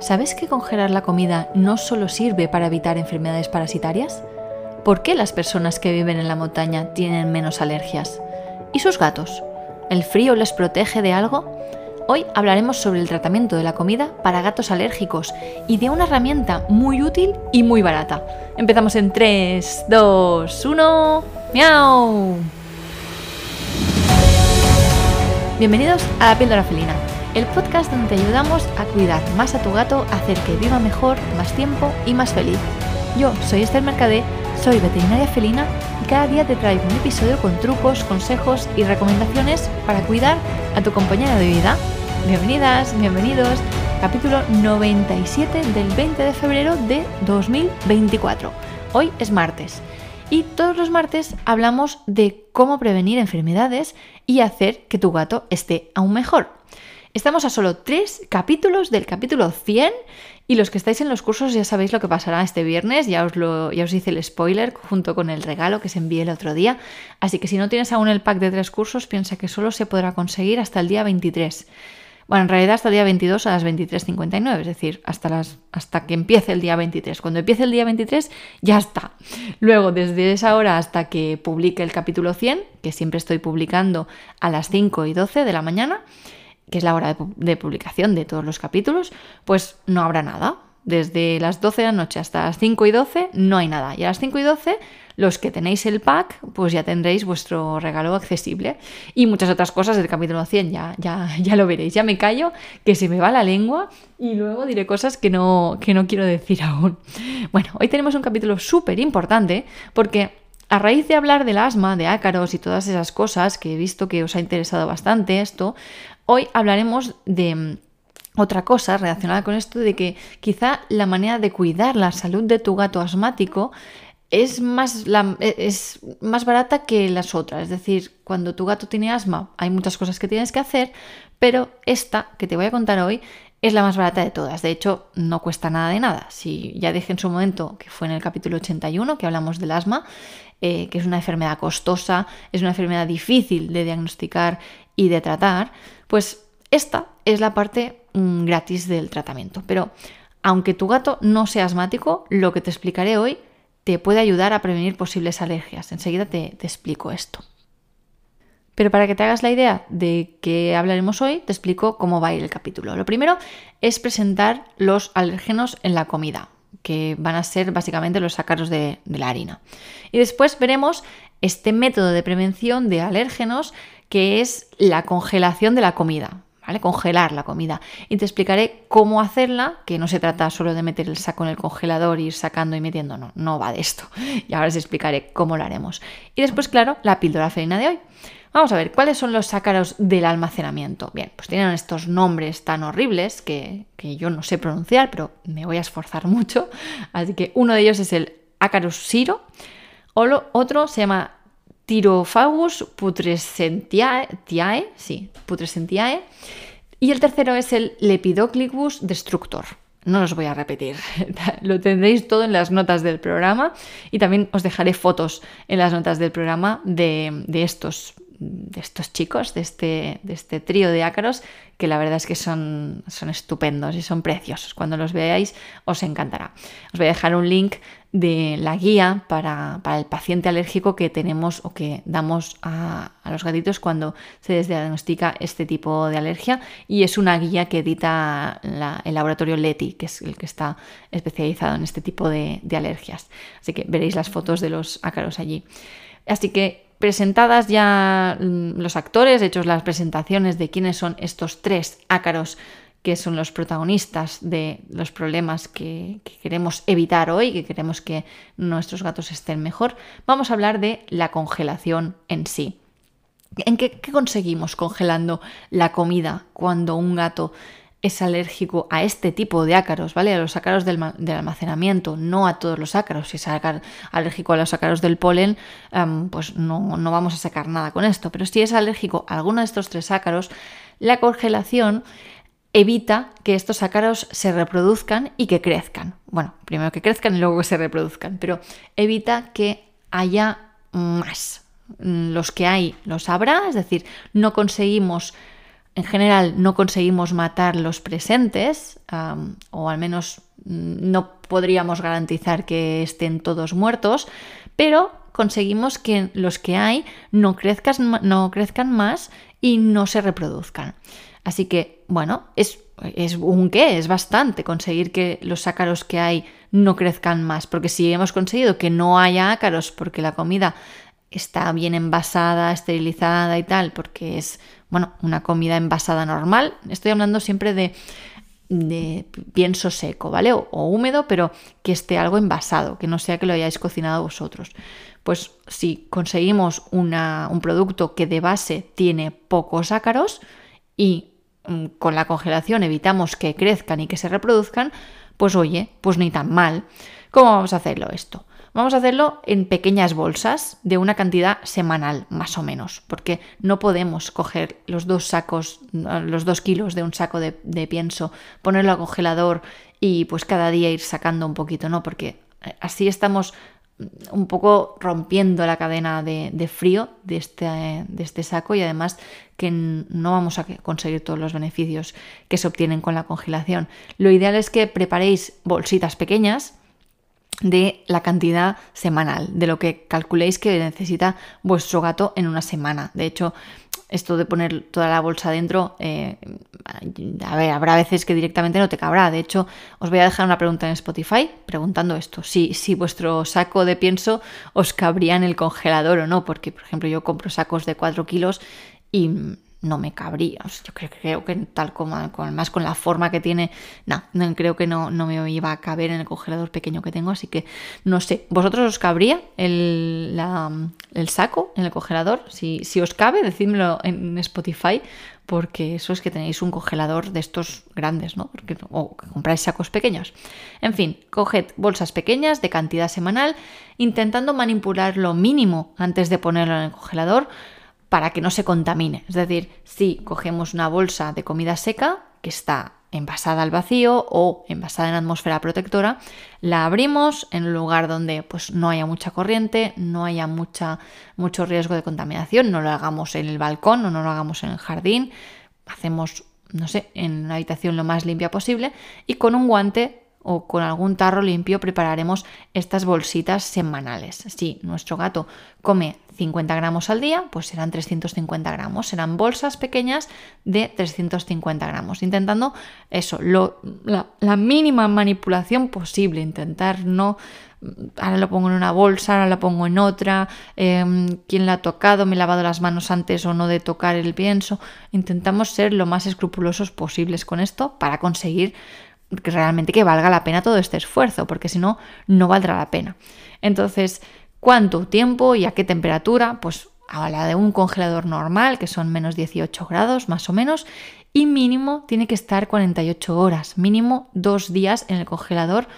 ¿Sabes que congelar la comida no solo sirve para evitar enfermedades parasitarias? ¿Por qué las personas que viven en la montaña tienen menos alergias? ¿Y sus gatos? ¿El frío les protege de algo? Hoy hablaremos sobre el tratamiento de la comida para gatos alérgicos y de una herramienta muy útil y muy barata. Empezamos en 3, 2, 1. ¡Miau! Bienvenidos a La Píldora Felina, el podcast donde te ayudamos a cuidar más a tu gato, hacer que viva mejor, más tiempo y más feliz. Yo soy Esther Mercadé, soy veterinaria felina y cada día te traigo un episodio con trucos, consejos y recomendaciones para cuidar a tu compañera de vida Bienvenidas, bienvenidos. Capítulo 97 del 20 de febrero de 2024. Hoy es martes y todos los martes hablamos de cómo prevenir enfermedades y hacer que tu gato esté aún mejor. Estamos a solo tres capítulos del capítulo 100 y los que estáis en los cursos ya sabéis lo que pasará este viernes, ya os, lo, ya os hice el spoiler junto con el regalo que se envié el otro día, así que si no tienes aún el pack de tres cursos, piensa que solo se podrá conseguir hasta el día 23. Bueno, en realidad hasta el día 22 a las 23.59, es decir, hasta, las, hasta que empiece el día 23. Cuando empiece el día 23 ya está. Luego, desde esa hora hasta que publique el capítulo 100, que siempre estoy publicando a las 5 y 12 de la mañana, que es la hora de, publicación de todos los capítulos, pues no habrá nada. Desde las 12 de la noche hasta las 5 y 12 no hay nada. Y a las 5 y 12 los que tenéis el pack, pues ya tendréis vuestro regalo accesible. Y muchas otras cosas del capítulo 100, ya, ya, ya lo veréis. Ya me callo, que se me va la lengua y luego diré cosas que no, que no quiero decir aún. Bueno, hoy tenemos un capítulo súper importante porque a raíz de hablar del asma, de ácaros y todas esas cosas, que he visto que os ha interesado bastante esto, hoy hablaremos de mm, otra cosa relacionada con esto de que quizá la manera de cuidar la salud de tu gato asmático es más, e, es más barata que las otras. Es decir, cuando tu gato tiene asma hay muchas cosas que tienes que hacer, pero esta que te voy a contar hoy es la más barata de todas. De hecho, no cuesta nada de nada. Si ya dije en su momento, que fue en el capítulo 81, que hablamos del asma, eh, que es una enfermedad costosa, es una enfermedad difícil de diagnosticar y de tratar, pues esta es la parte mm, gratis del tratamiento. Pero aunque tu gato no sea asmático, lo que te explicaré hoy te puede ayudar a prevenir posibles alergias. Enseguida te, explico esto. Pero para que te hagas la idea de qué hablaremos hoy, te explico cómo va a ir el capítulo. Lo primero es presentar los alérgenos en la comida, que van a ser básicamente los ácaros de, de la harina. Y después veremos este método de prevención de alérgenos, que es la congelación de la comida. ¿vale? Congelar la comida. Y te explicaré cómo hacerla, que no se trata solo de meter el saco en el congelador, ir sacando y metiendo, no, no va de esto. Y ahora os explicaré cómo lo haremos. Y después, claro, la píldora felina de hoy. Vamos a ver, ¿cuáles son los ácaros del almacenamiento? Bien, pues tienen estos nombres tan horribles que, que yo no sé pronunciar, pero me voy a esforzar mucho. Así que uno de ellos es el ácaros siro, o lo, otro se llama Tirofagus putrescentiae, sí, putrescentiae, y el tercero es el Lepidoclicus destructor. No los voy a repetir, lo tendréis todo en las notas del programa y también os dejaré fotos en las notas del programa de estos de estos chicos, de este, de este trío de ácaros, que la verdad es que son, son estupendos y son preciosos. Cuando los veáis os encantará. Os voy a dejar un link de la guía para, el paciente alérgico que tenemos o que damos a, los gatitos cuando se diagnostica este tipo de alergia y es una guía que edita el laboratorio Leti, que es el que está especializado en este tipo de, de alergias. Así que veréis las fotos de los ácaros allí. Así que presentadas ya mm, los actores, hechos las presentaciones de quiénes son estos tres ácaros que son los protagonistas de los problemas que, queremos evitar hoy, que queremos que nuestros gatos estén mejor, vamos a hablar de la congelación en sí. ¿En qué conseguimos congelando la comida cuando un gato es alérgico a este tipo de ácaros, ¿vale? A los ácaros del, almacenamiento, no a todos los ácaros. Si es alérgico a los ácaros del polen, em, pues no, no, vamos a sacar nada con esto. Pero si es alérgico a alguno de estos tres ácaros, la congelación evita que estos ácaros se reproduzcan y que crezcan. Bueno, primero que crezcan y luego que se reproduzcan, pero evita que haya más. Los que hay los habrá, es decir, no conseguimos en general no conseguimos matar los presentes, o al menos mm, no podríamos garantizar que estén todos muertos, pero conseguimos que los que hay no crezcan, no crezcan más y no se reproduzcan. Así que, bueno, es, es un qué, es bastante conseguir que los ácaros que hay no crezcan más, porque si hemos conseguido que no haya ácaros porque la comida está bien envasada, esterilizada y tal, porque es, bueno, una comida envasada normal, estoy hablando siempre de, pienso seco, ¿vale? O, húmedo, pero que esté algo envasado, que no sea que lo hayáis cocinado vosotros. Pues si conseguimos una, un producto que de base tiene pocos ácaros y Mm, con la congelación evitamos que crezcan y que se reproduzcan, pues oye, pues ni tan mal. ¿Cómo vamos a hacerlo esto? Vamos a hacerlo en pequeñas bolsas de una cantidad semanal, más o menos, porque no podemos coger los dos sacos, los dos kilos de un saco de, pienso, ponerlo al congelador y pues cada día ir sacando un poquito, ¿no? Porque eh, así estamos un poco rompiendo la cadena de, frío de este, de este, saco y además que no vamos a conseguir todos los beneficios que se obtienen con la congelación. Lo ideal es que preparéis bolsitas pequeñas de la cantidad semanal, de lo que calculéis que necesita vuestro gato en una semana. De hecho, esto de poner toda la bolsa dentro, eh, a ver, habrá veces que directamente no te cabrá. De hecho, os voy a dejar una pregunta en Spotify preguntando esto, si, si vuestro saco de pienso os cabría en el congelador o no, porque por ejemplo yo compro sacos de 4 kilos y no me cabría. yo creo, que tal como, más con la forma que tiene, no, creo que no, no, me iba a caber en el congelador pequeño que tengo, así que no sé. ¿Vosotros os cabría el, el saco en el congelador? Si, si os cabe, decídmelo en Spotify, porque eso es que tenéis un congelador de estos grandes, ¿no? Porque, o que compráis sacos pequeños. En fin, coged bolsas pequeñas de cantidad semanal, intentando manipular lo mínimo antes de ponerlo en el congelador para que no se contamine. Es decir, si cogemos una bolsa de comida seca que está envasada al vacío o envasada en atmósfera protectora, la abrimos en un lugar donde pues, no haya mucha corriente, no haya mucho riesgo de contaminación, no lo hagamos en el balcón o no lo hagamos en el jardín, hacemos, no sé, en una habitación lo más limpia posible y con un guante o con algún tarro limpio prepararemos estas bolsitas semanales. Si nuestro gato come 50 gramos al día, pues serán 350 gramos. Serán bolsas pequeñas de 350 gramos. Intentando eso, la, mínima manipulación posible. Intentar no ahora lo pongo en una bolsa, ahora lo pongo en otra, em, quién la ha tocado, me he lavado las manos antes o no de tocar el pienso. Intentamos ser lo más escrupulosos posibles con esto para conseguir que realmente que valga la pena todo este esfuerzo, porque si no, no valdrá la pena. Entonces, ¿cuánto tiempo y a qué temperatura? Pues a la de un congelador normal, que son menos 18 grados más o menos, y mínimo tiene que estar 48 horas, mínimo dos días en el congelador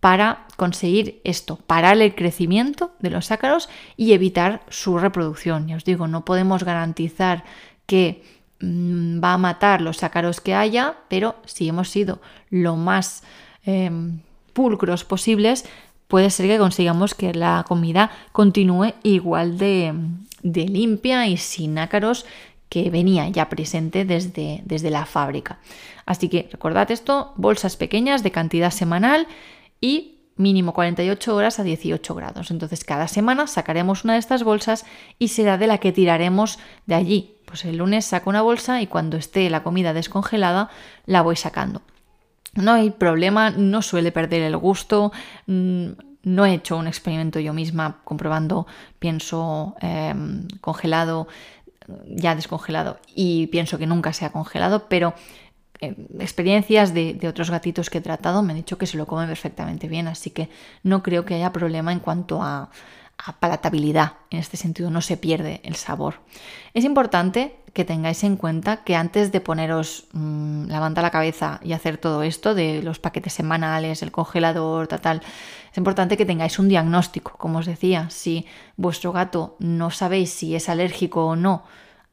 para conseguir esto, parar el crecimiento de los ácaros y evitar su reproducción. Ya os digo, no podemos garantizar que Mm, va a matar los ácaros que haya, pero si hemos sido lo más em, pulcros posibles, puede ser que consigamos que la comida continúe igual de, limpia y sin ácaros que venía ya presente desde, desde la fábrica. Así que recordad esto, bolsas pequeñas de cantidad semanal y mínimo 48 horas a 18 grados. Entonces cada semana sacaremos una de estas bolsas y será de la que tiraremos de allí, pues el lunes saco una bolsa y cuando esté la comida descongelada la voy sacando. No hay problema, no suele perder el gusto. Mm, no he hecho un experimento yo misma comprobando pienso em, congelado, ya descongelado y pienso que nunca se ha congelado, pero experiencias de, otros gatitos que he tratado me han dicho que se lo comen perfectamente bien, así que no creo que haya problema en cuanto a, palatabilidad. En este sentido no se pierde el sabor. Es importante que tengáis en cuenta que antes de poneros mmm, la manta a la cabeza y hacer todo esto de los paquetes semanales, el congelador, tal, tal, es importante que tengáis un diagnóstico. Como os decía, si vuestro gato no sabéis si es alérgico o no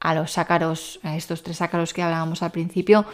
a los ácaros, a estos tres ácaros que hablábamos al principio,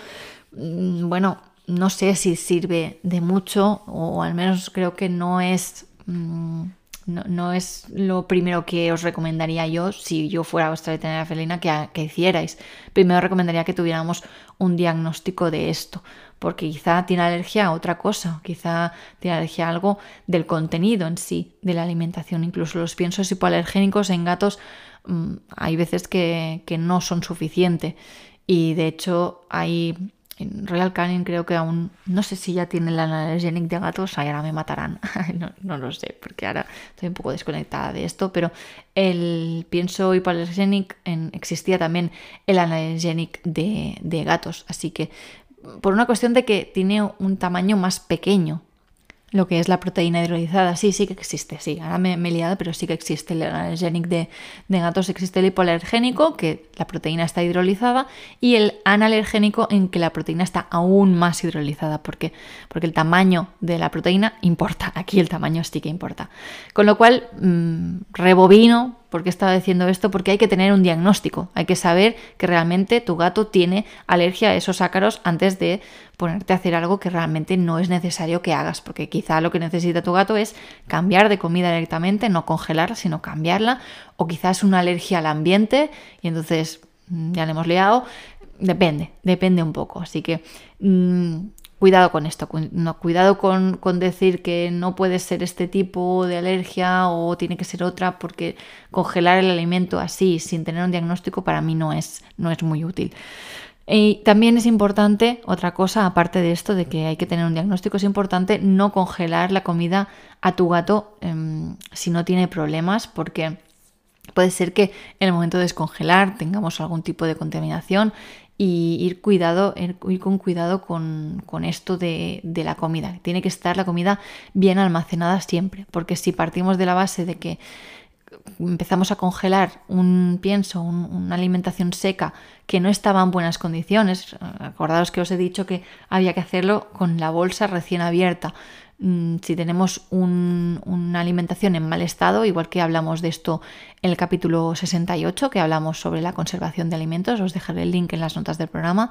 bueno, no sé si sirve de mucho o al menos creo que no es... Mmm, no, es lo primero que os recomendaría yo si yo fuera vuestra veterinaria felina que, que hicierais. Primero recomendaría que tuviéramos un diagnóstico de esto, porque quizá tiene alergia a otra cosa, quizá tiene alergia a algo del contenido en sí, de la alimentación. Incluso los piensos hipoalergénicos en gatos mm, hay veces que, que no son suficientes y de hecho hay en Royal Canin creo que aún, no sé si ya tiene el analgénic de gatos, ahora me matarán, no, lo sé, porque ahora estoy un poco desconectada de esto, pero el pienso hipoalergénic existía también el analgénic de, de gatos, así que por una cuestión de que tiene un tamaño más pequeño, lo que es la proteína hidrolizada. Sí, sí que existe, sí. Ahora me, he liado, pero sí que existe el analgénico de, de, gatos. Existe el hipoalergénico, que la proteína está hidrolizada, y el analergénico, en que la proteína está aún más hidrolizada, porque, porque el tamaño de la proteína importa. Aquí el tamaño sí que importa. Con lo cual, mmm, rebobino ¿Por qué estaba diciendo esto? Porque hay que tener un diagnóstico, hay que saber que realmente tu gato tiene alergia a esos ácaros antes de ponerte a hacer algo que realmente no es necesario que hagas, porque quizá lo que necesita tu gato es cambiar de comida directamente, no congelarla, sino cambiarla, o quizás una alergia al ambiente y entonces mm, ya le hemos liado. Depende, depende un poco. Así que mmm, cuidado con esto, cuidado con, decir que no puede ser este tipo de alergia o tiene que ser otra, porque congelar el alimento así sin tener un diagnóstico para mí no es, no es muy útil. Y también es importante, otra cosa, aparte de esto de que hay que tener un diagnóstico, es importante no congelar la comida a tu gato em, si no tiene problemas, porque puede ser que en el momento de descongelar tengamos algún tipo de contaminación y ir, cuidado, ir con cuidado con, esto de, la comida. Tiene que estar la comida bien almacenada siempre, porque si partimos de la base de que empezamos a congelar un pienso, una alimentación seca que no estaba en buenas condiciones, acordaos que os he dicho que había que hacerlo con la bolsa recién abierta, si tenemos una alimentación en mal estado, igual que hablamos de esto en el capítulo 68, que hablamos sobre la conservación de alimentos, os dejaré el link en las notas del programa,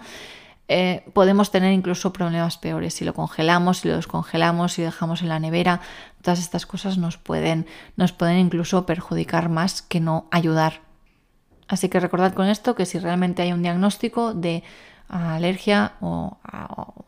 eh, podemos tener incluso problemas peores. Si lo congelamos, si lo descongelamos, si lo dejamos en la nevera, todas estas cosas nos pueden, nos pueden incluso perjudicar más que no ayudar. Así que recordad con esto que si realmente hay un diagnóstico de alergia o,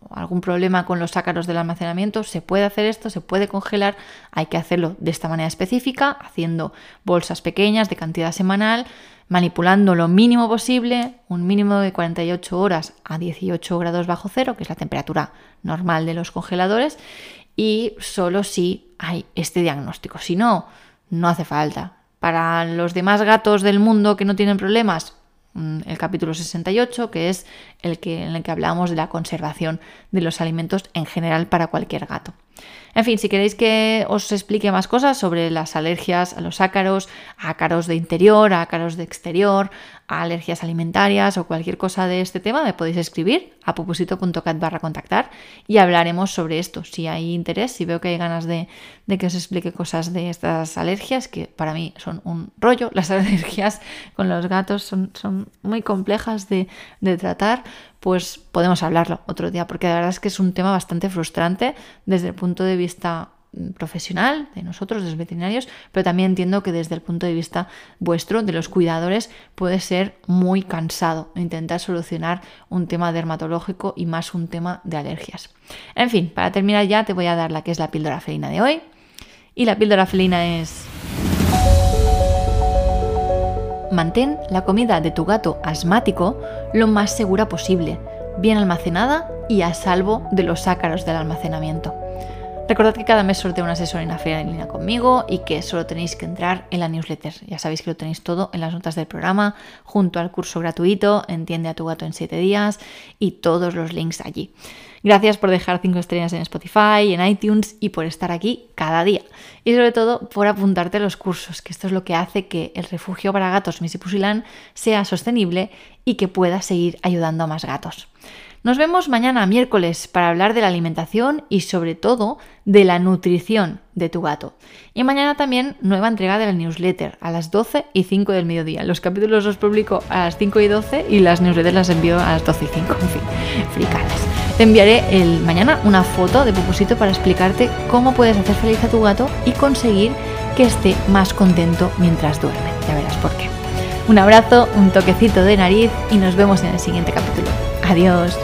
algún problema con los ácaros del almacenamiento, se puede hacer esto, se puede congelar, hay que hacerlo de esta manera específica, haciendo bolsas pequeñas de cantidad semanal, manipulando lo mínimo posible, un mínimo de 48 horas a 18 grados bajo cero, que es la temperatura normal de los congeladores, y solo si hay este diagnóstico. Si no, no hace falta. Para los demás gatos del mundo que no tienen problemas, el capítulo 68, que es el que, en el que hablamos de la conservación de los alimentos en general para cualquier gato. En fin, si queréis que os explique más cosas sobre las alergias a los ácaros, ácaros de interior, a ácaros de exterior, a alergias alimentarias o cualquier cosa de este tema, me podéis escribir a pupusito.cat barra contactar y hablaremos sobre esto. Si hay interés, si veo que hay ganas de, que os explique cosas de estas alergias, que para mí son un rollo, las alergias con los gatos son, muy complejas de tratar, pues podemos hablarlo otro día, porque la verdad es que es un tema bastante frustrante desde el punto de vista mm, profesional de nosotros, de los veterinarios, pero también entiendo que desde el punto de vista vuestro, de los cuidadores, puede ser muy cansado intentar solucionar un tema dermatológico y más un tema de alergias. En fin, para terminar ya te voy a dar la que es la píldora felina de hoy. Y la píldora felina es... Mantén la comida de tu gato asmático lo más segura posible, bien almacenada y a salvo de los ácaros del almacenamiento. Recordad que cada mes sorteo una asesoría en línea conmigo y que solo tenéis que entrar en la newsletter. Ya sabéis que lo tenéis todo en las notas del programa, junto al curso gratuito Entiende a tu gato en 7 días y todos los links allí. Gracias por dejar 5 estrellas en Spotify, en iTunes y por estar aquí cada día. Y sobre todo por apuntarte a los cursos, que esto es lo que hace que el refugio para gatos Missy Pusilán sea sostenible y que pueda seguir ayudando a más gatos. Nos vemos mañana miércoles para hablar de la alimentación y sobre todo de la nutrición de tu gato. Y mañana también nueva entrega de la newsletter a las 12 y 5 del mediodía. Los capítulos los publico a las 5 y 12 y las newsletters las envío a las 12 y 5. En fin, fricadas. Te enviaré el mañana una foto de Pupusito para explicarte cómo puedes hacer feliz a tu gato y conseguir que esté más contento mientras duerme. Ya verás por qué. Un abrazo, un toquecito de nariz y nos vemos en el siguiente capítulo. Adiós.